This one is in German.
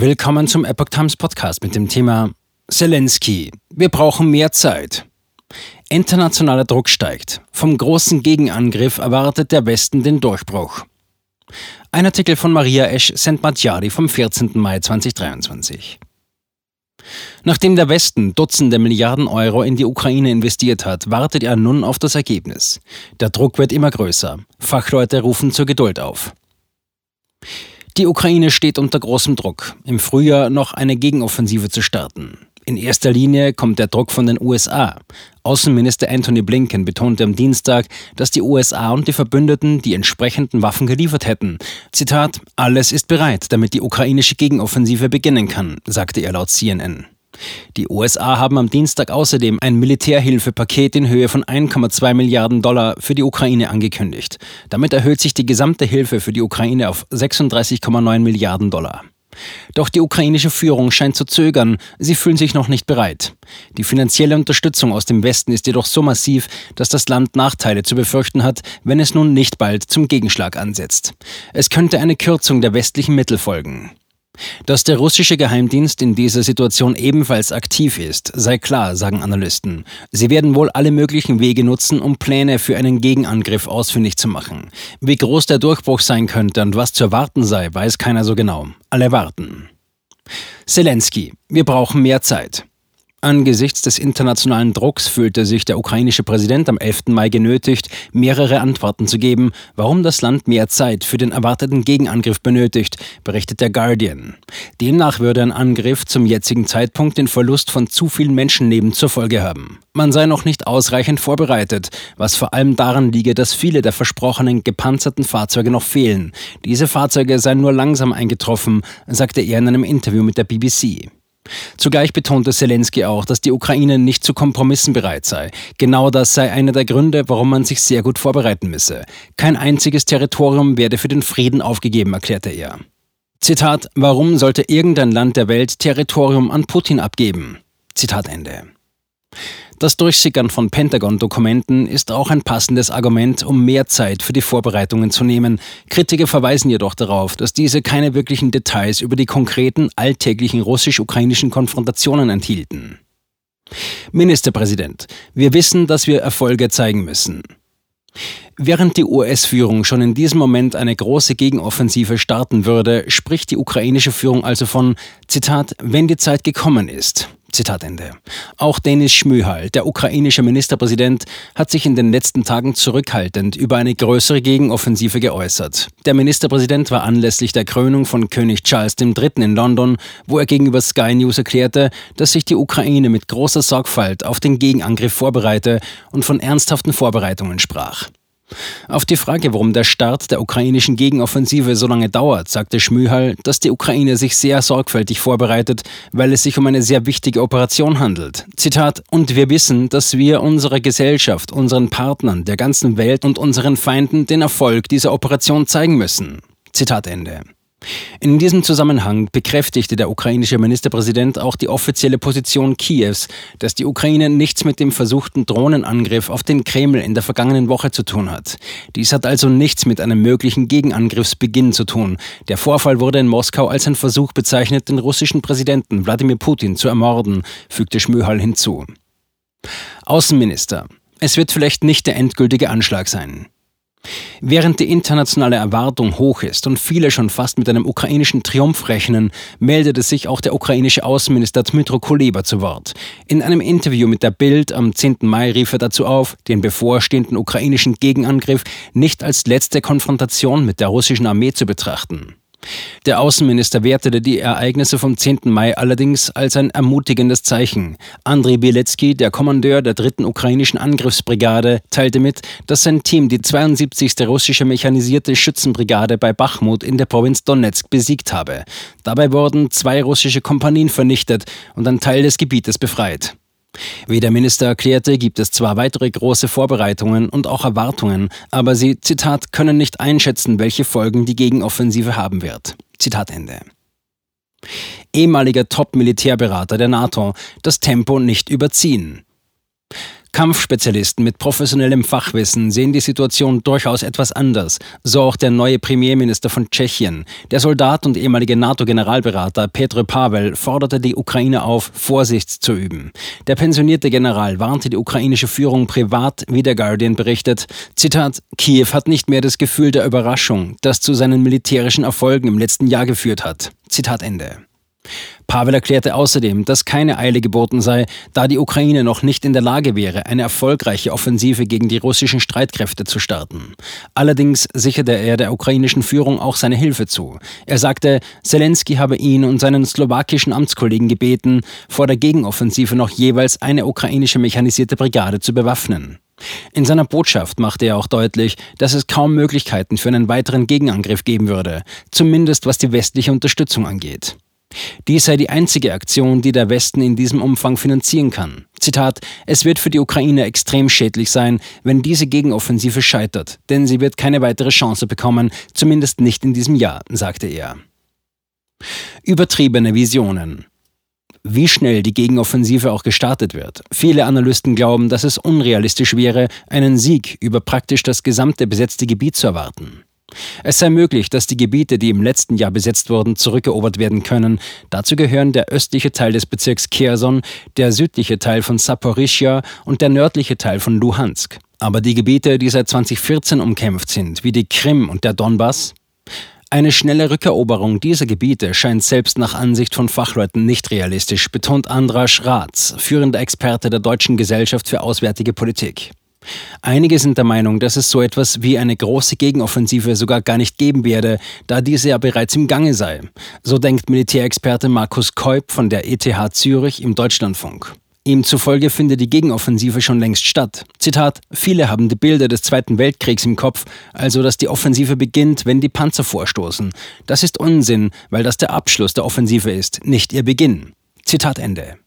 Willkommen zum Epoch Times Podcast mit dem Thema Zelensky. Wir brauchen mehr Zeit. Internationaler Druck steigt. Vom großen Gegenangriff erwartet der Westen den Durchbruch. Ein Artikel von Maria Esch Sentmatjari vom 14. Mai 2023. Nachdem der Westen Dutzende Milliarden Euro in die Ukraine investiert hat, wartet er nun auf das Ergebnis. Der Druck wird immer größer. Fachleute rufen zur Geduld auf. Die Ukraine steht unter großem Druck, im Frühjahr noch eine Gegenoffensive zu starten. In erster Linie kommt der Druck von den USA. Außenminister Anthony Blinken betonte am Dienstag, dass die USA und die Verbündeten die entsprechenden Waffen geliefert hätten. Zitat, alles ist bereit, damit die ukrainische Gegenoffensive beginnen kann, sagte er laut CNN. Die USA haben am Dienstag außerdem ein Militärhilfepaket in Höhe von 1,2 Milliarden Dollar für die Ukraine angekündigt. Damit erhöht sich die gesamte Hilfe für die Ukraine auf 36,9 Milliarden Dollar. Doch die ukrainische Führung scheint zu zögern, sie fühlen sich noch nicht bereit. Die finanzielle Unterstützung aus dem Westen ist jedoch so massiv, dass das Land Nachteile zu befürchten hat, wenn es nun nicht bald zum Gegenschlag ansetzt. Es könnte eine Kürzung der westlichen Mittel folgen. Dass der russische Geheimdienst in dieser Situation ebenfalls aktiv ist, sei klar, sagen Analysten. Sie werden wohl alle möglichen Wege nutzen, um Pläne für einen Gegenangriff ausfindig zu machen. Wie groß der Durchbruch sein könnte und was zu erwarten sei, weiß keiner so genau. Alle warten. Zelensky, wir brauchen mehr Zeit. Angesichts des internationalen Drucks fühlte sich der ukrainische Präsident am 11. Mai genötigt, mehrere Antworten zu geben, warum das Land mehr Zeit für den erwarteten Gegenangriff benötigt, berichtet der Guardian. Demnach würde ein Angriff zum jetzigen Zeitpunkt den Verlust von zu vielen Menschenleben zur Folge haben. Man sei noch nicht ausreichend vorbereitet, was vor allem daran liege, dass viele der versprochenen gepanzerten Fahrzeuge noch fehlen. Diese Fahrzeuge seien nur langsam eingetroffen, sagte er in einem Interview mit der BBC. Zugleich betonte Zelensky auch, dass die Ukraine nicht zu Kompromissen bereit sei. Genau das sei einer der Gründe, warum man sich sehr gut vorbereiten müsse. Kein einziges Territorium werde für den Frieden aufgegeben, erklärte er. Zitat, warum sollte irgendein Land der Welt Territorium an Putin abgeben? Zitat Ende. Das Durchsickern von Pentagon-Dokumenten ist auch ein passendes Argument, um mehr Zeit für die Vorbereitungen zu nehmen. Kritiker verweisen jedoch darauf, dass diese keine wirklichen Details über die konkreten alltäglichen russisch-ukrainischen Konfrontationen enthielten. Ministerpräsident, wir wissen, dass wir Erfolge zeigen müssen. Während die US-Führung schon in diesem Moment eine große Gegenoffensive starten würde, spricht die ukrainische Führung also von, Zitat, wenn die Zeit gekommen ist. Zitat Ende. Auch Denis Schmyhal, der ukrainische Ministerpräsident, hat sich in den letzten Tagen zurückhaltend über eine größere Gegenoffensive geäußert. Der Ministerpräsident war anlässlich der Krönung von König Charles III. in London, wo er gegenüber Sky News erklärte, dass sich die Ukraine mit großer Sorgfalt auf den Gegenangriff vorbereite und von ernsthaften Vorbereitungen sprach. Auf die Frage, warum der Start der ukrainischen Gegenoffensive so lange dauert, sagte Schmühal, dass die Ukraine sich sehr sorgfältig vorbereitet, weil es sich um eine sehr wichtige Operation handelt. Zitat, und wir wissen, dass wir unserer Gesellschaft, unseren Partnern, der ganzen Welt und unseren Feinden den Erfolg dieser Operation zeigen müssen. Zitat Ende. In diesem Zusammenhang bekräftigte der ukrainische Ministerpräsident auch die offizielle Position Kiews, dass die Ukraine nichts mit dem versuchten Drohnenangriff auf den Kreml in der vergangenen Woche zu tun hat. Dies hat also nichts mit einem möglichen Gegenangriffsbeginn zu tun. Der Vorfall wurde in Moskau als ein Versuch bezeichnet, den russischen Präsidenten Wladimir Putin zu ermorden, fügte Schmöhal hinzu. Außenminister. Es wird vielleicht nicht der endgültige Anschlag sein. Während die internationale Erwartung hoch ist und viele schon fast mit einem ukrainischen Triumph rechnen, meldete sich auch der ukrainische Außenminister Dmytro Kuleba zu Wort. In einem Interview mit der Bild am 10. Mai rief er dazu auf, den bevorstehenden ukrainischen Gegenangriff nicht als letzte Konfrontation mit der russischen Armee zu betrachten. Der Außenminister wertete die Ereignisse vom 10. Mai allerdings als ein ermutigendes Zeichen. Andriy Bielecki, der Kommandeur der dritten ukrainischen Angriffsbrigade, teilte mit, dass sein Team die 72. russische mechanisierte Schützenbrigade bei Bachmut in der Provinz Donetsk besiegt habe. Dabei wurden zwei russische Kompanien vernichtet und ein Teil des Gebietes befreit. Wie der Minister erklärte, gibt es zwar weitere große Vorbereitungen und auch Erwartungen, aber sie, Zitat, können nicht einschätzen, welche Folgen die Gegenoffensive haben wird. Zitat Ende. Ehemaliger Top-Militärberater der NATO, das Tempo nicht überziehen. Kampfspezialisten mit professionellem Fachwissen sehen die Situation durchaus etwas anders, so auch der neue Premierminister von Tschechien. Der Soldat und ehemalige NATO-Generalberater Petr Pavel forderte die Ukraine auf, Vorsicht zu üben. Der pensionierte General warnte die ukrainische Führung privat, wie der Guardian berichtet. Zitat: Kiew hat nicht mehr das Gefühl der Überraschung, das zu seinen militärischen Erfolgen im letzten Jahr geführt hat. Zitat Ende. Pavel erklärte außerdem, dass keine Eile geboten sei, da die Ukraine noch nicht in der Lage wäre, eine erfolgreiche Offensive gegen die russischen Streitkräfte zu starten. Allerdings sicherte er der ukrainischen Führung auch seine Hilfe zu. Er sagte, Zelensky habe ihn und seinen slowakischen Amtskollegen gebeten, vor der Gegenoffensive noch jeweils eine ukrainische mechanisierte Brigade zu bewaffnen. In seiner Botschaft machte er auch deutlich, dass es kaum Möglichkeiten für einen weiteren Gegenangriff geben würde, zumindest was die westliche Unterstützung angeht. Dies sei die einzige Aktion, die der Westen in diesem Umfang finanzieren kann. Zitat, es wird für die Ukraine extrem schädlich sein, wenn diese Gegenoffensive scheitert, denn sie wird keine weitere Chance bekommen, zumindest nicht in diesem Jahr, sagte er. Übertriebene Visionen. Wie schnell die Gegenoffensive auch gestartet wird. Viele Analysten glauben, dass es unrealistisch wäre, einen Sieg über praktisch das gesamte besetzte Gebiet zu erwarten. Es sei möglich, dass die Gebiete, die im letzten Jahr besetzt wurden, zurückerobert werden können. Dazu gehören der östliche Teil des Bezirks Kherson, der südliche Teil von Saporischja und der nördliche Teil von Luhansk. Aber die Gebiete, die seit 2014 umkämpft sind, wie die Krim und der Donbass, eine schnelle Rückeroberung dieser Gebiete scheint selbst nach Ansicht von Fachleuten nicht realistisch, betont Andras Ratz, führender Experte der Deutschen Gesellschaft für Auswärtige Politik. Einige sind der Meinung, dass es so etwas wie eine große Gegenoffensive sogar gar nicht geben werde, da diese ja bereits im Gange sei. So denkt Militärexperte Markus Keup von der ETH Zürich im Deutschlandfunk. Ihm zufolge findet die Gegenoffensive schon längst statt. Zitat: Viele haben die Bilder des Zweiten Weltkriegs im Kopf, also dass die Offensive beginnt, wenn die Panzer vorstoßen. Das ist Unsinn, weil das der Abschluss der Offensive ist, nicht ihr Beginn. Zitat Ende.